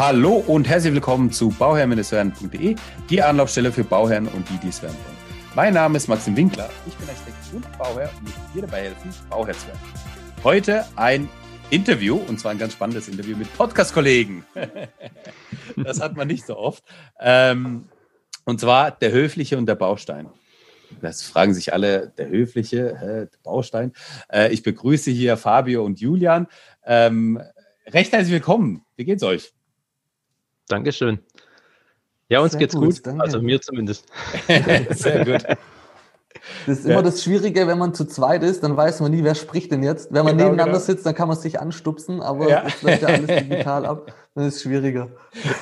Hallo und herzlich willkommen zu bauherrn-werden.de, die Anlaufstelle für Bauherren und die, die es werden wollen. Mein Name ist Maxim Winkler, ich bin Architekt und Bauherr und möchte dir dabei helfen, Bauherr zu werden. Heute ein Interview, und zwar ein ganz spannendes Interview mit Podcast-Kollegen. das hat man nicht so oft. Ähm, und zwar der Höfliche und der Baustein. Das fragen sich alle, der Höfliche, der Baustein. Äh, ich begrüße hier Fabio und Julian. Ähm, recht herzlich willkommen. Wie geht's euch? Dankeschön. Ja, uns Sehr geht's gut. gut. Also mir zumindest. Sehr gut. Das ist ja. immer das Schwierige, wenn man zu zweit ist, dann weiß man nie, wer spricht denn jetzt. Wenn man genau, nebeneinander genau. sitzt, dann kann man sich anstupsen, aber ja. jetzt läuft ja alles digital ab, dann ist es schwieriger.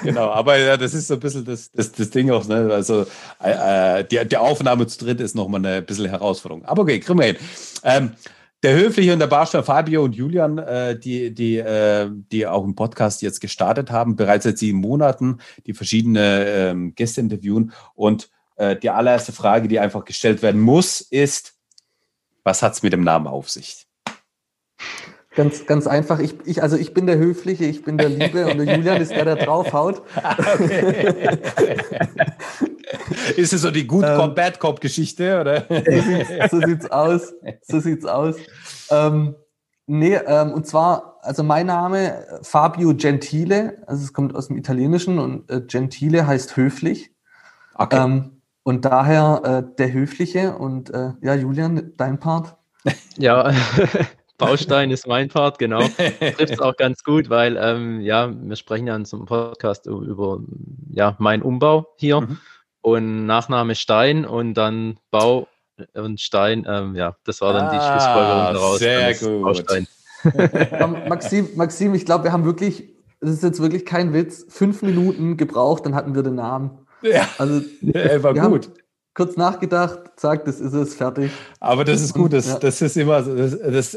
Genau, aber ja, das ist so ein bisschen das, das, das Ding auch, ne? Also äh, die, die Aufnahme zu dritt ist nochmal eine bisschen Herausforderung. Aber okay, kriegen wir hin. Ähm, der Höfliche und der Barstein Fabio und Julian, äh, die, die, äh, die auch im Podcast jetzt gestartet haben, bereits seit sieben Monaten, die verschiedene ähm, Gäste interviewen. Und äh, die allererste Frage, die einfach gestellt werden muss, ist, was hat es mit dem Namen auf sich? Ganz, ganz einfach. Ich, ich, also ich bin der Höfliche, ich bin der Liebe und der Julian ist der, der draufhaut. Okay. ist es so die Good ähm, Cop, Bad Cop Geschichte, oder? so, sieht's aus. So sieht's aus. Ähm, nee, ähm, und zwar, also mein Name Fabio Gentile, also es kommt aus dem Italienischen und äh, Gentile heißt höflich. Okay. Ähm, und daher äh, der Höfliche und äh, ja, Julian, dein Part. Ja, Baustein ist mein Part, genau. Trifft es auch ganz gut, weil ähm, ja, wir sprechen ja in so einem Podcast über ja, meinen Umbau hier mhm. und Nachname Stein und dann Bau und Stein. Ähm, ja, das war dann ah, die Schlussfolgerung daraus. Sehr gut. Baustein. Maxim, Maxim, ich glaube, wir haben wirklich, das ist jetzt wirklich kein Witz, fünf Minuten gebraucht, dann hatten wir den Namen. Ja, also, er war gut. Haben, kurz nachgedacht, zack, das ist es, fertig. Aber das ist gut, das, ja. das ist immer, das, das,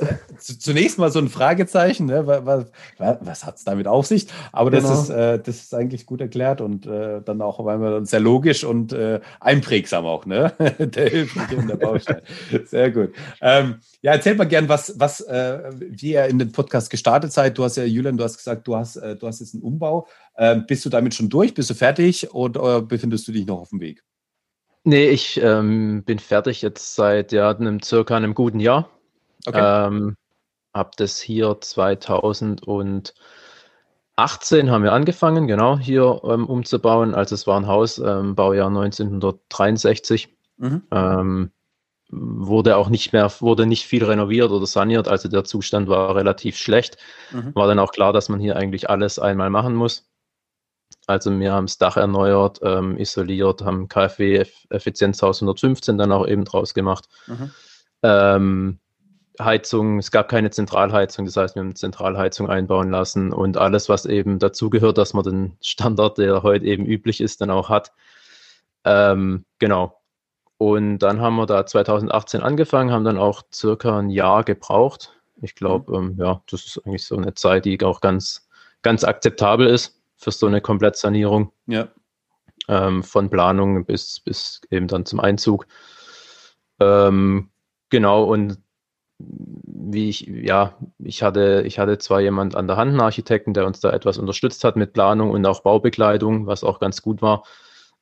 zunächst mal so ein Fragezeichen, ne? was, was hat es damit auf sich? Aber genau. das, ist, äh, das ist eigentlich gut erklärt und äh, dann auch einmal sehr logisch und äh, einprägsam auch, ne? der und der Baustein. Sehr gut. Ähm, ja, erzähl mal gern, was, was, äh, wie ihr in den Podcast gestartet seid. Du hast ja, Julian, du hast gesagt, du hast, äh, du hast jetzt einen Umbau. Ähm, bist du damit schon durch? Bist du fertig oder befindest du dich noch auf dem Weg? Nee, ich ähm, bin fertig jetzt seit ja, einem circa einem guten Jahr. Okay. Ähm, hab das hier 2018 haben wir angefangen, genau, hier ähm, umzubauen. Also es war ein Haus, ähm, Baujahr 1963. Mhm. Ähm, wurde auch nicht mehr, wurde nicht viel renoviert oder saniert, also der Zustand war relativ schlecht. Mhm. War dann auch klar, dass man hier eigentlich alles einmal machen muss. Also wir haben das Dach erneuert, ähm, isoliert, haben KfW-Effizienzhaus 115 dann auch eben draus gemacht. Mhm. Ähm, Heizung, es gab keine Zentralheizung, das heißt, wir haben eine Zentralheizung einbauen lassen und alles, was eben dazugehört, dass man den Standard, der heute eben üblich ist, dann auch hat. Ähm, genau. Und dann haben wir da 2018 angefangen, haben dann auch circa ein Jahr gebraucht. Ich glaube, mhm. ähm, ja, das ist eigentlich so eine Zeit, die auch ganz, ganz akzeptabel ist für so eine Komplettsanierung. Ja. Ähm, von Planung bis, bis eben dann zum Einzug. Ähm, genau, und wie ich, ja, ich hatte, ich hatte zwar jemand an der Hand, einen Architekten, der uns da etwas unterstützt hat mit Planung und auch Baubekleidung, was auch ganz gut war.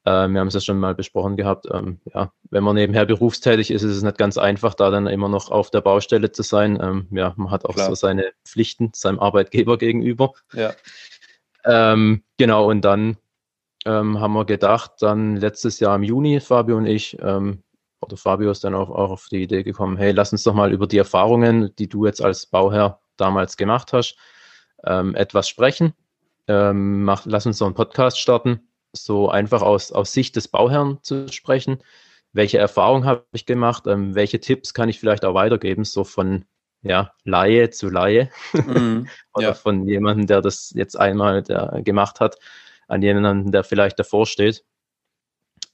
Äh, wir haben es ja schon mal besprochen gehabt. Ähm, ja, wenn man nebenher berufstätig ist, ist es nicht ganz einfach, da dann immer noch auf der Baustelle zu sein. Ähm, ja, man hat auch Klar. so seine Pflichten seinem Arbeitgeber gegenüber. Ja. Ähm, genau, und dann ähm, haben wir gedacht, dann letztes Jahr im Juni, Fabio und ich, ähm, oder Fabio ist dann auch, auch auf die Idee gekommen, hey, lass uns doch mal über die Erfahrungen, die du jetzt als Bauherr damals gemacht hast, ähm, etwas sprechen. Ähm, mach, lass uns doch einen Podcast starten, so einfach aus, aus Sicht des Bauherrn zu sprechen. Welche Erfahrungen habe ich gemacht? Ähm, welche Tipps kann ich vielleicht auch weitergeben, so von ja, Laie zu Laie mhm, oder ja. von jemandem, der das jetzt einmal der, gemacht hat, an jemanden, der vielleicht davor steht,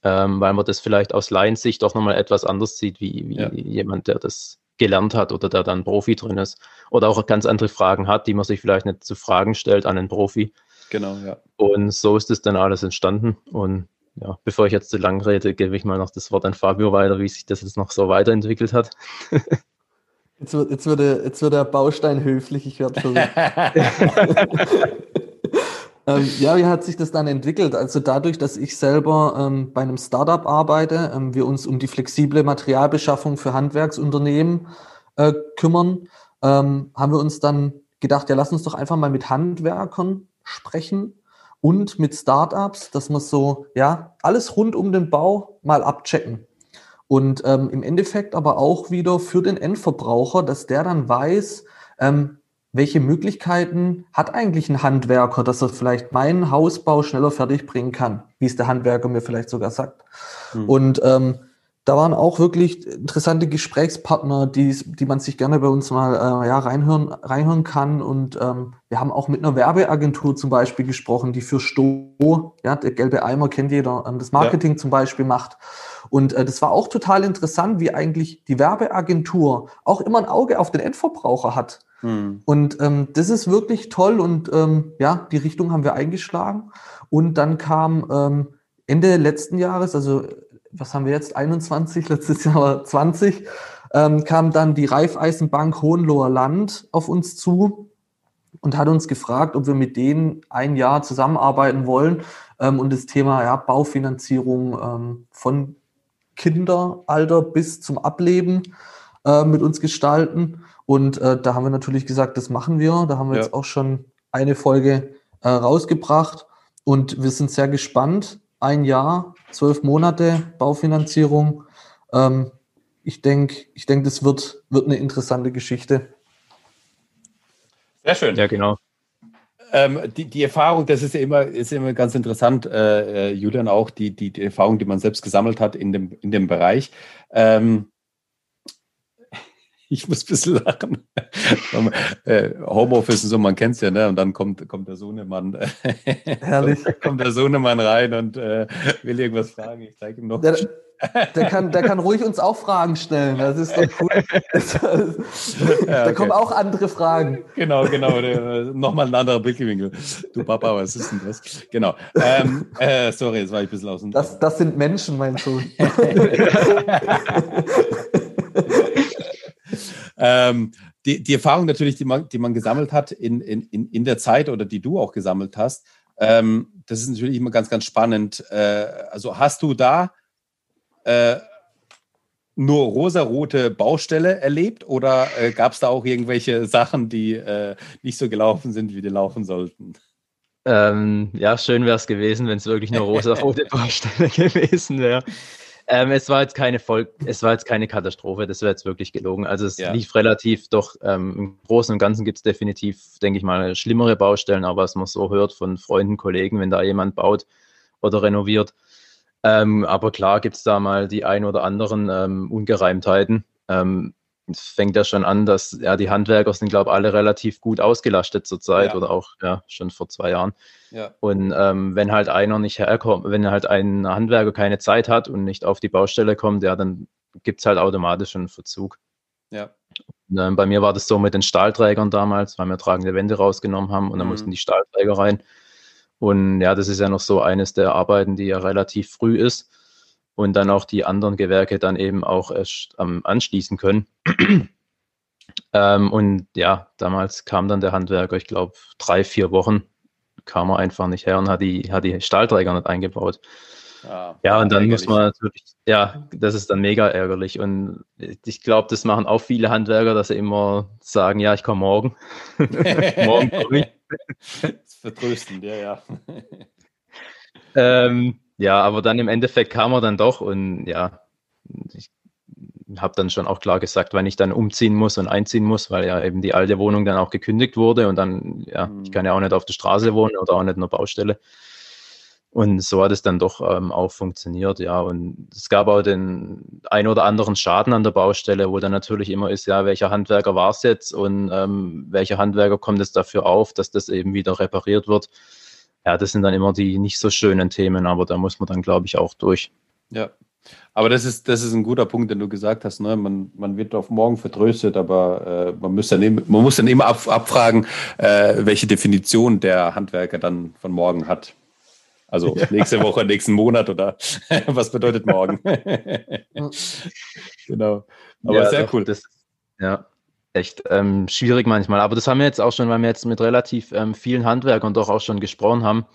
ähm, weil man das vielleicht aus Laiensicht doch nochmal etwas anders sieht, wie, wie ja. jemand, der das gelernt hat oder der dann Profi drin ist oder auch ganz andere Fragen hat, die man sich vielleicht nicht zu Fragen stellt an einen Profi. Genau, ja. Und so ist es dann alles entstanden und ja, bevor ich jetzt zu lang rede, gebe ich mal noch das Wort an Fabio weiter, wie sich das jetzt noch so weiterentwickelt hat. Jetzt wird, jetzt wird, der, jetzt wird der Baustein höflich, ich werde verrückt. ähm, ja, wie hat sich das dann entwickelt? Also dadurch, dass ich selber ähm, bei einem Startup arbeite, ähm, wir uns um die flexible Materialbeschaffung für Handwerksunternehmen äh, kümmern, ähm, haben wir uns dann gedacht, ja, lass uns doch einfach mal mit Handwerkern sprechen und mit Startups, dass wir so, ja, alles rund um den Bau mal abchecken. Und ähm, im Endeffekt aber auch wieder für den Endverbraucher, dass der dann weiß, ähm, welche Möglichkeiten hat eigentlich ein Handwerker, dass er vielleicht meinen Hausbau schneller fertig bringen kann, wie es der Handwerker mir vielleicht sogar sagt. Mhm. Und ähm, da waren auch wirklich interessante Gesprächspartner, die, die man sich gerne bei uns mal äh, ja, reinhören, reinhören kann. Und ähm, wir haben auch mit einer Werbeagentur zum Beispiel gesprochen, die für Sto, ja, der gelbe Eimer kennt jeder, ähm, das Marketing ja. zum Beispiel macht. Und äh, das war auch total interessant, wie eigentlich die Werbeagentur auch immer ein Auge auf den Endverbraucher hat. Hm. Und ähm, das ist wirklich toll und ähm, ja, die Richtung haben wir eingeschlagen. Und dann kam ähm, Ende letzten Jahres, also was haben wir jetzt, 21, letztes Jahr 20, ähm, kam dann die Raiffeisenbank Hohenloher Land auf uns zu und hat uns gefragt, ob wir mit denen ein Jahr zusammenarbeiten wollen ähm, und das Thema ja, Baufinanzierung ähm, von Kinderalter bis zum Ableben äh, mit uns gestalten. Und äh, da haben wir natürlich gesagt, das machen wir. Da haben wir ja. jetzt auch schon eine Folge äh, rausgebracht und wir sind sehr gespannt. Ein Jahr, zwölf Monate Baufinanzierung. Ähm, ich denke, ich denk, das wird, wird eine interessante Geschichte. Sehr schön. Ja, genau. Ähm, die, die Erfahrung, das ist ja immer, ist immer ganz interessant, äh, äh, Julian, auch die, die, die Erfahrung, die man selbst gesammelt hat in dem, in dem Bereich. Ähm, ich muss ein bisschen lachen. Äh, Homeoffice und so, man kennt es ja, ne? Und dann kommt, kommt der Sohnemann. Herrlich. kommt der Sohnemann rein und äh, will irgendwas fragen. Ich zeige ihm noch. Der, der, kann, der kann ruhig uns auch Fragen stellen. Das ist doch cool. da okay. kommen auch andere Fragen. Genau, genau. Nochmal ein anderer Blickwinkel. Du Papa, was ist denn das? Genau. Ähm, äh, sorry, jetzt war ich ein bisschen aus dem. Das, das sind Menschen, mein Sohn. Ähm, die, die Erfahrung natürlich, die man, die man gesammelt hat in, in, in der Zeit oder die du auch gesammelt hast, ähm, das ist natürlich immer ganz, ganz spannend. Äh, also hast du da äh, nur rosarote Baustelle erlebt oder äh, gab es da auch irgendwelche Sachen, die äh, nicht so gelaufen sind, wie die laufen sollten? Ähm, ja, schön wäre es gewesen, wenn es wirklich nur rosarote Baustelle gewesen wäre. Ähm, es war jetzt keine Voll es war jetzt keine Katastrophe, das wäre jetzt wirklich gelogen. Also es ja. lief relativ, doch ähm, im Großen und Ganzen gibt es definitiv, denke ich mal, schlimmere Baustellen, aber was man so hört von Freunden, Kollegen, wenn da jemand baut oder renoviert. Ähm, aber klar gibt es da mal die ein oder anderen ähm, Ungereimtheiten. Es fängt ja schon an, dass ja die Handwerker sind, glaube ich, alle relativ gut ausgelastet zurzeit ja. oder auch ja schon vor zwei Jahren. Ja. Und ähm, wenn halt einer nicht herkommt, wenn halt ein Handwerker keine Zeit hat und nicht auf die Baustelle kommt, ja, dann gibt es halt automatisch einen Verzug. Ja. Und, ähm, bei mir war das so mit den Stahlträgern damals, weil wir tragende Wände rausgenommen haben und dann mhm. mussten die Stahlträger rein. Und ja, das ist ja noch so eines der Arbeiten, die ja relativ früh ist und dann auch die anderen Gewerke dann eben auch erst ähm, anschließen können. ähm, und ja, damals kam dann der Handwerker, ich glaube, drei, vier Wochen kam er einfach nicht her und hat die, hat die Stahlträger nicht eingebaut. Ja, ja und dann ärgerlich. muss man natürlich, ja, das ist dann mega ärgerlich. Und ich glaube, das machen auch viele Handwerker, dass sie immer sagen, ja, ich komme morgen. morgen komme ich. Das ist vertröstend, ja, ja. ähm, ja, aber dann im Endeffekt kam er dann doch und ja, ich habe dann schon auch klar gesagt, wenn ich dann umziehen muss und einziehen muss, weil ja eben die alte Wohnung dann auch gekündigt wurde und dann, ja, mhm. ich kann ja auch nicht auf der Straße wohnen oder auch nicht in der Baustelle. Und so hat es dann doch ähm, auch funktioniert, ja. Und es gab auch den ein oder anderen Schaden an der Baustelle, wo dann natürlich immer ist, ja, welcher Handwerker war es jetzt und ähm, welcher Handwerker kommt es dafür auf, dass das eben wieder repariert wird ja, das sind dann immer die nicht so schönen Themen, aber da muss man dann, glaube ich, auch durch. Ja, aber das ist, das ist ein guter Punkt, den du gesagt hast. Ne? Man, man wird auf morgen vertröstet, aber äh, man, muss dann eben, man muss dann immer ab, abfragen, äh, welche Definition der Handwerker dann von morgen hat. Also ja. nächste Woche, nächsten Monat oder was bedeutet morgen? genau. Aber ja, sehr doch, cool. Das, ja, echt ähm, schwierig manchmal. Aber das haben wir jetzt auch schon, weil wir jetzt mit relativ ähm, vielen Handwerkern doch auch schon gesprochen haben.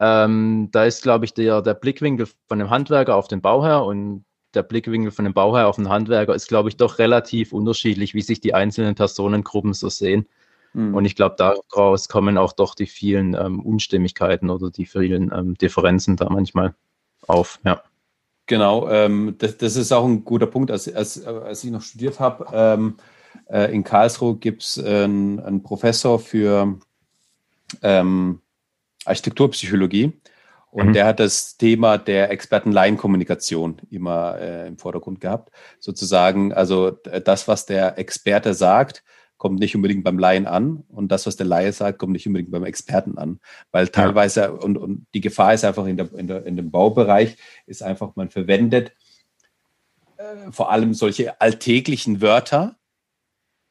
Ähm, da ist, glaube ich, der, der Blickwinkel von dem Handwerker auf den Bauherr und der Blickwinkel von dem Bauherr auf den Handwerker ist, glaube ich, doch relativ unterschiedlich, wie sich die einzelnen Personengruppen so sehen. Mhm. Und ich glaube, daraus kommen auch doch die vielen ähm, Unstimmigkeiten oder die vielen ähm, Differenzen da manchmal auf. Ja. Genau, ähm, das, das, ist auch ein guter Punkt. Als, als, als ich noch studiert habe, äh, in Karlsruhe gibt es äh, einen, Professor für ähm, Architekturpsychologie. Und mhm. der hat das Thema der Experten-Laien-Kommunikation immer äh, im Vordergrund gehabt. Sozusagen, also das, was der Experte sagt, kommt nicht unbedingt beim Laien an und das, was der Laie sagt, kommt nicht unbedingt beim Experten an. Weil teilweise, ja. und, und die Gefahr ist einfach in, der, in, der, in dem Baubereich, ist einfach, man verwendet äh, vor allem solche alltäglichen Wörter,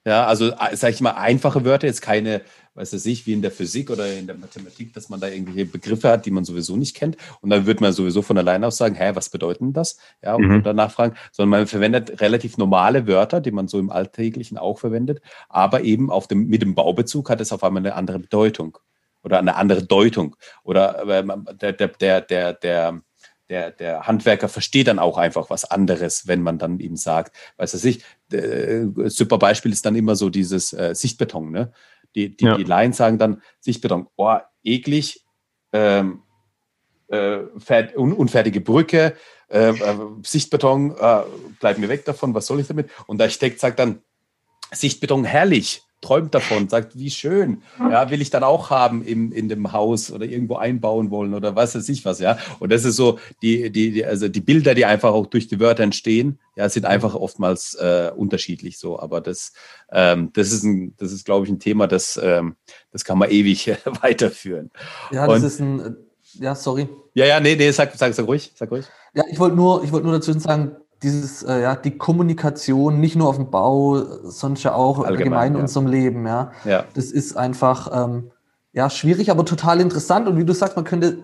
ja, also äh, sage ich mal einfache Wörter, jetzt keine, weiß ich nicht, wie in der Physik oder in der Mathematik, dass man da irgendwelche Begriffe hat, die man sowieso nicht kennt. Und dann wird man sowieso von alleine aus sagen, hä, was bedeutet denn das? Ja, und mhm. danach fragen, sondern man verwendet relativ normale Wörter, die man so im Alltäglichen auch verwendet, aber eben auf dem, mit dem Baubezug hat es auf einmal eine andere Bedeutung oder eine andere Deutung. Oder äh, der, der, der, der, der der, der Handwerker versteht dann auch einfach was anderes, wenn man dann ihm sagt, weiß er sich, äh, super Beispiel ist dann immer so dieses äh, Sichtbeton. Ne? Die, die, ja. die Laien sagen dann Sichtbeton, oh, eklig, ähm, äh, un, unfertige Brücke, äh, äh, Sichtbeton, äh, bleib mir weg davon, was soll ich damit? Und der Architekt sagt dann, Sichtbeton herrlich, träumt davon, sagt, wie schön, ja, will ich dann auch haben im, in dem Haus oder irgendwo einbauen wollen oder was weiß ich was, ja. Und das ist so, die, die, die also die Bilder, die einfach auch durch die Wörter entstehen, ja, sind einfach oftmals äh, unterschiedlich so. Aber das, ähm, das ist ein, das ist, glaube ich, ein Thema, das, ähm, das kann man ewig weiterführen. Ja, das Und, ist ein, ja, sorry. Ja, ja, nee, nee, sag, sag, sag ruhig, sag ruhig. Ja, ich wollte nur, ich wollte nur dazu sagen, dieses, äh, ja, die Kommunikation, nicht nur auf dem Bau, sondern ja auch allgemein, allgemein in ja. unserem Leben, ja. ja. Das ist einfach, ähm, ja, schwierig, aber total interessant. Und wie du sagst, man könnte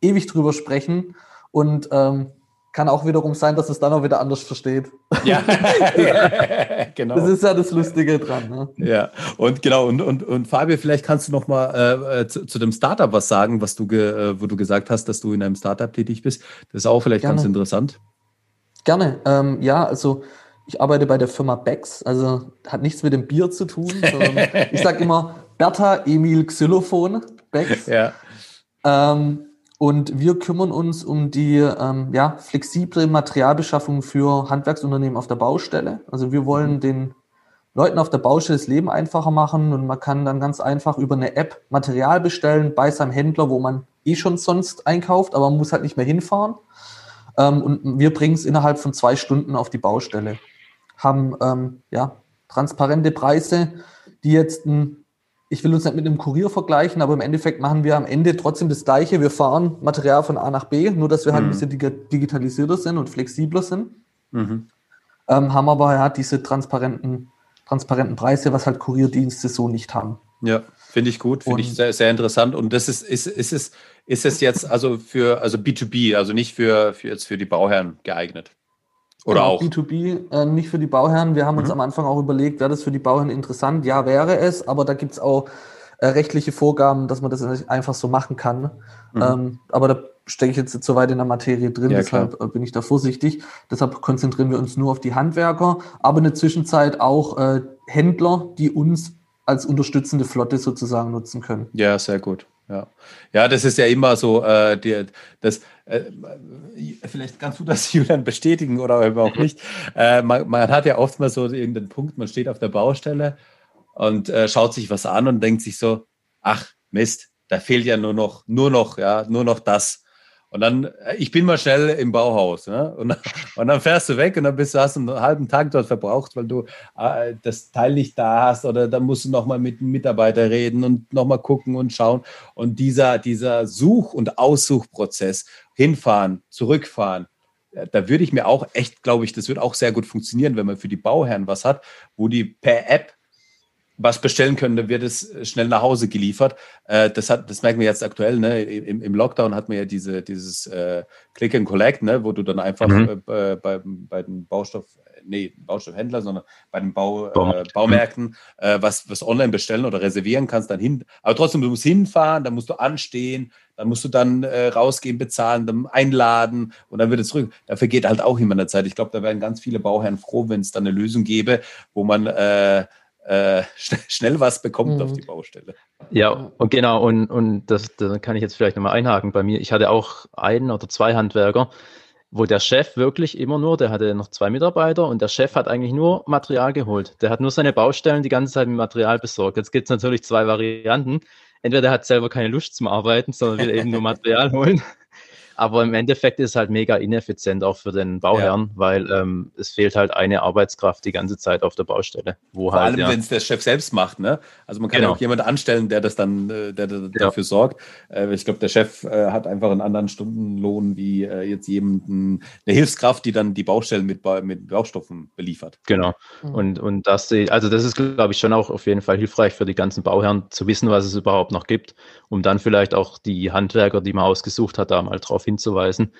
ewig drüber sprechen und ähm, kann auch wiederum sein, dass es dann auch wieder anders versteht. Ja, genau. Das ist ja das Lustige dran. Ne? Ja, und genau, und, und, und Fabio, vielleicht kannst du noch mal äh, äh zu, zu, dem Startup was sagen, was du, ge, äh, wo du gesagt hast, dass du in einem Startup tätig bist. Das ist auch vielleicht Gerne. ganz interessant. Gerne. Ähm, ja, also ich arbeite bei der Firma Becks, also hat nichts mit dem Bier zu tun. ich sage immer Bertha Emil Xylophon Becks. Ja. Ähm, und wir kümmern uns um die ähm, ja, flexible Materialbeschaffung für Handwerksunternehmen auf der Baustelle. Also wir wollen mhm. den Leuten auf der Baustelle das Leben einfacher machen und man kann dann ganz einfach über eine App Material bestellen bei seinem Händler, wo man eh schon sonst einkauft, aber man muss halt nicht mehr hinfahren. Ähm, und wir bringen es innerhalb von zwei Stunden auf die Baustelle. Haben ähm, ja, transparente Preise, die jetzt ein, ich will uns nicht mit einem Kurier vergleichen, aber im Endeffekt machen wir am Ende trotzdem das Gleiche. Wir fahren Material von A nach B, nur dass wir halt mhm. ein bisschen digitalisierter sind und flexibler sind. Mhm. Ähm, haben aber ja diese transparenten, transparenten Preise, was halt Kurierdienste so nicht haben. Ja, finde ich gut, finde ich sehr, sehr interessant. Und das ist, ist, ist, es, ist es jetzt also für also B2B, also nicht für, für jetzt für die Bauherren geeignet? Oder genau, auch? B2B, äh, nicht für die Bauherren. Wir haben mhm. uns am Anfang auch überlegt, wäre das für die Bauherren interessant? Ja, wäre es, aber da gibt es auch äh, rechtliche Vorgaben, dass man das einfach so machen kann. Mhm. Ähm, aber da stecke ich jetzt zu weit in der Materie drin, ja, deshalb klar. Äh, bin ich da vorsichtig. Deshalb konzentrieren wir uns nur auf die Handwerker, aber in der Zwischenzeit auch äh, Händler, die uns als unterstützende Flotte sozusagen nutzen können. Ja, sehr gut. Ja, ja das ist ja immer so, äh, die, das, äh, vielleicht kannst du das, Julian, bestätigen oder auch nicht. Äh, man, man, hat ja oft mal so irgendeinen Punkt, man steht auf der Baustelle und äh, schaut sich was an und denkt sich so, ach Mist, da fehlt ja nur noch, nur noch, ja, nur noch das. Und dann, äh, ich bin mal schnell im Bauhaus. Ne? Und, und dann fährst du weg und dann bist du, hast einen halben Tag dort verbraucht, weil du äh, das Teil nicht da hast oder dann musst du nochmal mit einem Mitarbeiter reden und nochmal gucken und schauen. Und dieser, dieser Such- und Aussuchprozess, hinfahren, zurückfahren, äh, da würde ich mir auch echt, glaube ich, das wird auch sehr gut funktionieren, wenn man für die Bauherren was hat, wo die per App was bestellen können, dann wird es schnell nach Hause geliefert. Äh, das, hat, das merken wir jetzt aktuell. Ne? Im, Im, Lockdown hat man ja diese, dieses äh, Click and Collect, ne? wo du dann einfach mhm. äh, bei, bei den Baustoff nee, Baustoffhändler, sondern bei den Bau, äh, Baumärkten, äh, was, was online bestellen oder reservieren kannst, dann hin. Aber trotzdem, du musst hinfahren, dann musst du anstehen, dann musst du dann äh, rausgehen, bezahlen, dann einladen und dann wird es zurück. Dafür geht halt auch immer eine Zeit. Ich glaube, da wären ganz viele Bauherren froh, wenn es dann eine Lösung gäbe, wo man äh, schnell was bekommt mhm. auf die Baustelle. Ja, und genau, und, und das, da kann ich jetzt vielleicht nochmal einhaken bei mir. Ich hatte auch einen oder zwei Handwerker, wo der Chef wirklich immer nur, der hatte noch zwei Mitarbeiter und der Chef hat eigentlich nur Material geholt. Der hat nur seine Baustellen die ganze Zeit mit Material besorgt. Jetzt gibt es natürlich zwei Varianten. Entweder der hat selber keine Lust zum Arbeiten, sondern will eben nur Material holen. Aber im Endeffekt ist es halt mega ineffizient auch für den Bauherrn, ja. weil ähm, es fehlt halt eine Arbeitskraft die ganze Zeit auf der Baustelle. Wo Vor halt, allem, ja, wenn es der Chef selbst macht, ne? Also man kann genau. ja auch jemanden anstellen, der das dann, äh, der, der ja. dafür sorgt. Äh, ich glaube, der Chef äh, hat einfach einen anderen Stundenlohn wie äh, jetzt jemanden, eine Hilfskraft, die dann die Baustellen mit, mit Baustoffen beliefert. Genau. Mhm. Und, und das, also das ist, glaube ich, schon auch auf jeden Fall hilfreich für die ganzen Bauherren zu wissen, was es überhaupt noch gibt, um dann vielleicht auch die Handwerker, die man ausgesucht hat, da mal drauf hinzuweisen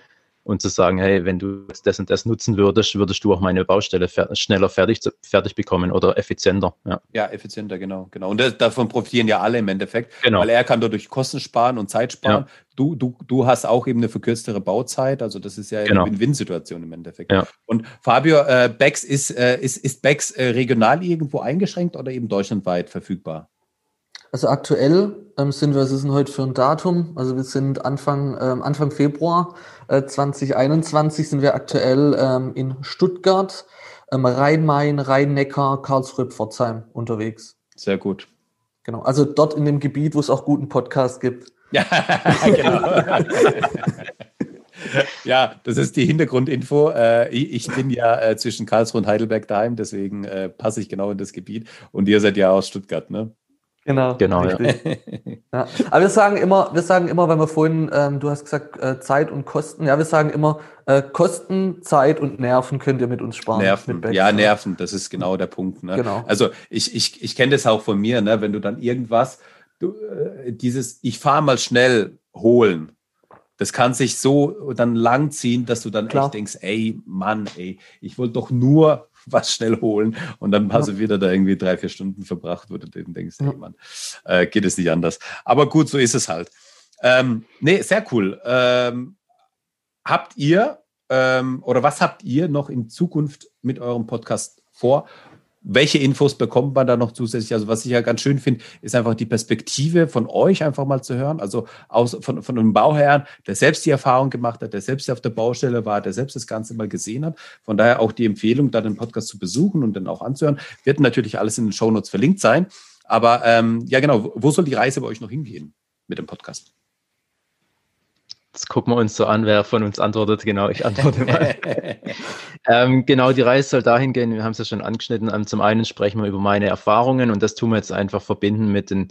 und zu sagen, hey, wenn du das und das nutzen würdest, würdest du auch meine Baustelle fer schneller fertig, fertig bekommen oder effizienter. Ja, ja effizienter, genau. genau. Und das, davon profitieren ja alle im Endeffekt, genau. weil er kann dadurch Kosten sparen und Zeit sparen. Ja. Du, du, du hast auch eben eine verkürztere Bauzeit, also das ist ja genau. eine Win-Win-Situation im Endeffekt. Ja. Und Fabio, äh, Bex ist, äh, ist, ist Bex äh, regional irgendwo eingeschränkt oder eben deutschlandweit verfügbar? Also aktuell ähm, sind wir, was ist denn heute für ein Datum? Also wir sind Anfang, ähm, Anfang Februar äh, 2021 sind wir aktuell ähm, in Stuttgart, ähm, Rhein-Main, Rhein-Neckar, Karlsruhe, Pforzheim unterwegs. Sehr gut. Genau, also dort in dem Gebiet, wo es auch guten Podcast gibt. Ja, genau. ja, das ist die Hintergrundinfo. Äh, ich bin ja äh, zwischen Karlsruhe und Heidelberg daheim, deswegen äh, passe ich genau in das Gebiet. Und ihr seid ja aus Stuttgart, ne? Genau, genau ja. ja. Aber wir sagen immer, wir sagen immer, wenn wir vorhin, ähm, du hast gesagt, äh, Zeit und Kosten, ja, wir sagen immer, äh, Kosten, Zeit und Nerven könnt ihr mit uns sparen. Nerven, mit ja, Nerven, das ist genau der Punkt. Ne? Genau. Also ich, ich, ich kenne das auch von mir, ne? wenn du dann irgendwas, du, äh, dieses, ich fahre mal schnell holen, das kann sich so dann lang ziehen, dass du dann Klar. echt denkst, ey, Mann, ey, ich wollte doch nur was schnell holen und dann hast du wieder da irgendwie drei, vier Stunden verbracht, wo du dann denkst, hey Mann, äh, geht es nicht anders. Aber gut, so ist es halt. Ähm, nee, sehr cool. Ähm, habt ihr ähm, oder was habt ihr noch in Zukunft mit eurem Podcast vor? Welche Infos bekommt man da noch zusätzlich? Also was ich ja ganz schön finde, ist einfach die Perspektive von euch einfach mal zu hören. Also aus, von, von einem Bauherrn, der selbst die Erfahrung gemacht hat, der selbst auf der Baustelle war, der selbst das Ganze mal gesehen hat. Von daher auch die Empfehlung, da den Podcast zu besuchen und dann auch anzuhören. Wird natürlich alles in den Shownotes verlinkt sein. Aber ähm, ja, genau, wo soll die Reise bei euch noch hingehen mit dem Podcast? Jetzt gucken wir uns so an, wer von uns antwortet. Genau, ich antworte mal. ähm, genau, die Reise soll dahin gehen, wir haben es ja schon angeschnitten. Ähm, zum einen sprechen wir über meine Erfahrungen und das tun wir jetzt einfach verbinden mit den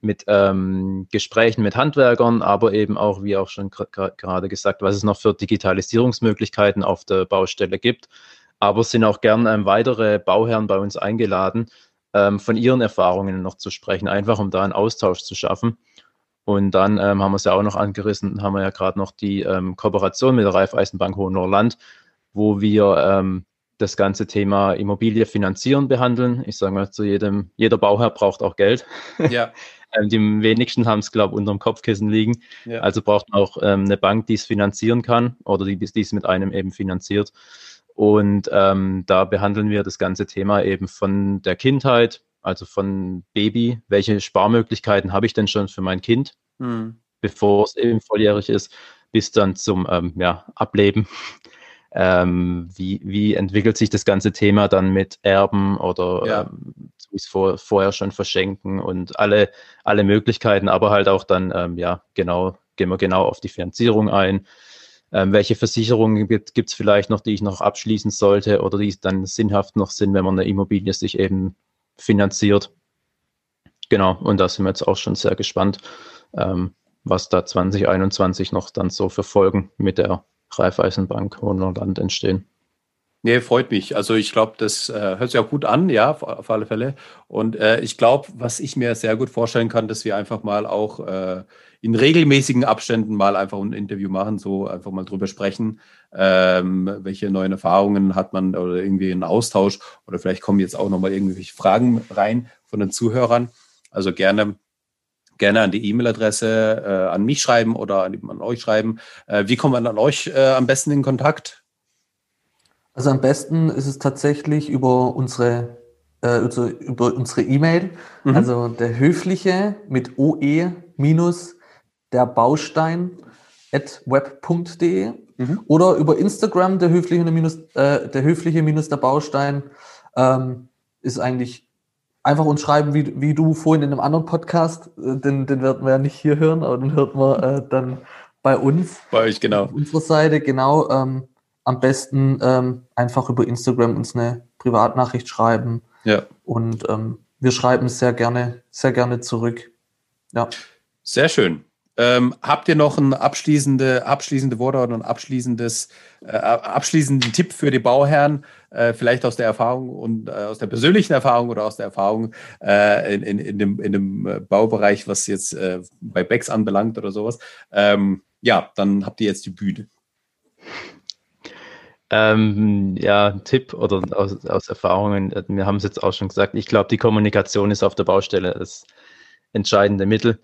mit ähm, Gesprächen mit Handwerkern, aber eben auch, wie auch schon gerade gesagt, was es noch für Digitalisierungsmöglichkeiten auf der Baustelle gibt. Aber es sind auch gern ähm, weitere Bauherren bei uns eingeladen, ähm, von ihren Erfahrungen noch zu sprechen, einfach um da einen Austausch zu schaffen. Und dann ähm, haben wir es ja auch noch angerissen, haben wir ja gerade noch die ähm, Kooperation mit der Raiffeisenbank Hohenlohrland, wo wir ähm, das ganze Thema Immobilie finanzieren behandeln. Ich sage mal zu jedem, jeder Bauherr braucht auch Geld. Ja. Ähm, die wenigsten haben es, glaube ich, unter dem Kopfkissen liegen. Ja. Also braucht man auch ähm, eine Bank, die es finanzieren kann oder die, die es mit einem eben finanziert. Und ähm, da behandeln wir das ganze Thema eben von der Kindheit also von Baby, welche Sparmöglichkeiten habe ich denn schon für mein Kind, mhm. bevor es eben volljährig ist, bis dann zum ähm, ja, Ableben. Ähm, wie, wie entwickelt sich das ganze Thema dann mit Erben oder ja. ähm, vor, vorher schon verschenken und alle, alle Möglichkeiten, aber halt auch dann, ähm, ja, genau, gehen wir genau auf die Finanzierung ein. Ähm, welche Versicherungen gibt es vielleicht noch, die ich noch abschließen sollte oder die dann sinnhaft noch sind, wenn man eine Immobilie sich eben finanziert. Genau, und da sind wir jetzt auch schon sehr gespannt, ähm, was da 2021 noch dann so für Folgen mit der Raiffeisenbank Hohenland entstehen. Nee, freut mich. Also ich glaube, das äh, hört sich auch gut an, ja, auf, auf alle Fälle. Und äh, ich glaube, was ich mir sehr gut vorstellen kann, dass wir einfach mal auch äh, in regelmäßigen Abständen mal einfach ein Interview machen, so einfach mal drüber sprechen, ähm, welche neuen Erfahrungen hat man oder irgendwie einen Austausch oder vielleicht kommen jetzt auch nochmal irgendwelche Fragen rein von den Zuhörern. Also gerne gerne an die E-Mail-Adresse äh, an mich schreiben oder an, an euch schreiben. Äh, wie kommt man an euch äh, am besten in Kontakt? Also am besten ist es tatsächlich über unsere äh, also über unsere E-Mail, mhm. also der höfliche mit OE minus der Baustein at web.de mhm. oder über Instagram der höfliche minus äh, der höfliche minus der Baustein ähm, ist eigentlich einfach uns schreiben, wie, wie du vorhin in einem anderen Podcast, äh, den, den werden wir ja nicht hier hören, aber den hört man äh, dann bei uns. Bei euch, genau. Auf unserer Seite, genau. Ähm, am besten ähm, einfach über Instagram uns eine Privatnachricht schreiben. Ja. Und ähm, wir schreiben sehr gerne, sehr gerne zurück. Ja. Sehr schön. Ähm, habt ihr noch ein abschließende, abschließende Worte oder ein abschließendes, äh, abschließenden Tipp für die Bauherren, äh, vielleicht aus der Erfahrung und äh, aus der persönlichen Erfahrung oder aus der Erfahrung äh, in, in, in, dem, in dem äh, Baubereich, was jetzt äh, bei Becks anbelangt oder sowas? Ähm, ja, dann habt ihr jetzt die Bühne. Ähm, ja, Tipp oder aus, aus Erfahrungen, äh, wir haben es jetzt auch schon gesagt, ich glaube, die Kommunikation ist auf der Baustelle das entscheidende Mittel.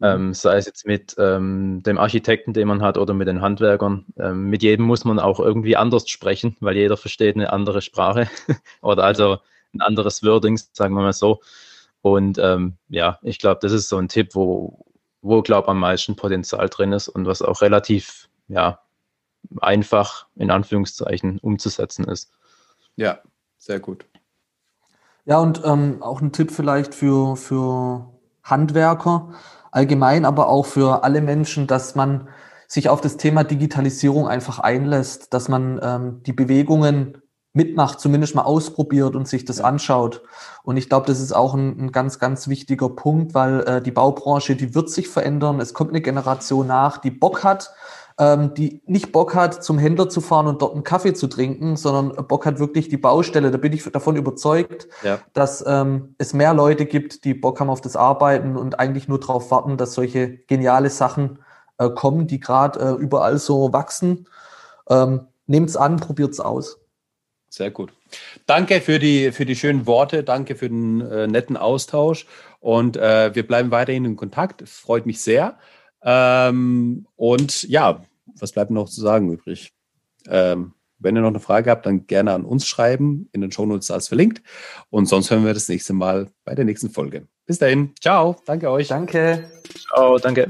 Mhm. Ähm, sei es jetzt mit ähm, dem Architekten, den man hat, oder mit den Handwerkern. Ähm, mit jedem muss man auch irgendwie anders sprechen, weil jeder versteht eine andere Sprache oder also ein anderes Wording, sagen wir mal so. Und ähm, ja, ich glaube, das ist so ein Tipp, wo, wo glaube am meisten Potenzial drin ist und was auch relativ, ja, einfach in Anführungszeichen umzusetzen ist. Ja, sehr gut. Ja, und ähm, auch ein Tipp vielleicht für, für Handwerker allgemein, aber auch für alle Menschen, dass man sich auf das Thema Digitalisierung einfach einlässt, dass man ähm, die Bewegungen mitmacht, zumindest mal ausprobiert und sich das anschaut. Und ich glaube, das ist auch ein, ein, ganz, ganz wichtiger Punkt, weil äh, die Baubranche, die wird sich verändern. Es kommt eine Generation nach, die Bock hat, ähm, die nicht Bock hat, zum Händler zu fahren und dort einen Kaffee zu trinken, sondern Bock hat wirklich die Baustelle. Da bin ich davon überzeugt, ja. dass ähm, es mehr Leute gibt, die Bock haben auf das Arbeiten und eigentlich nur darauf warten, dass solche geniale Sachen äh, kommen, die gerade äh, überall so wachsen. Ähm, Nehmt's an, probiert's aus. Sehr gut. Danke für die, für die schönen Worte, danke für den äh, netten Austausch und äh, wir bleiben weiterhin in Kontakt. Es freut mich sehr. Ähm, und ja, was bleibt noch zu sagen übrig? Ähm, wenn ihr noch eine Frage habt, dann gerne an uns schreiben. In den Shownotes ist verlinkt. Und sonst hören wir das nächste Mal bei der nächsten Folge. Bis dahin. Ciao. Danke euch. Danke. Ciao. Danke.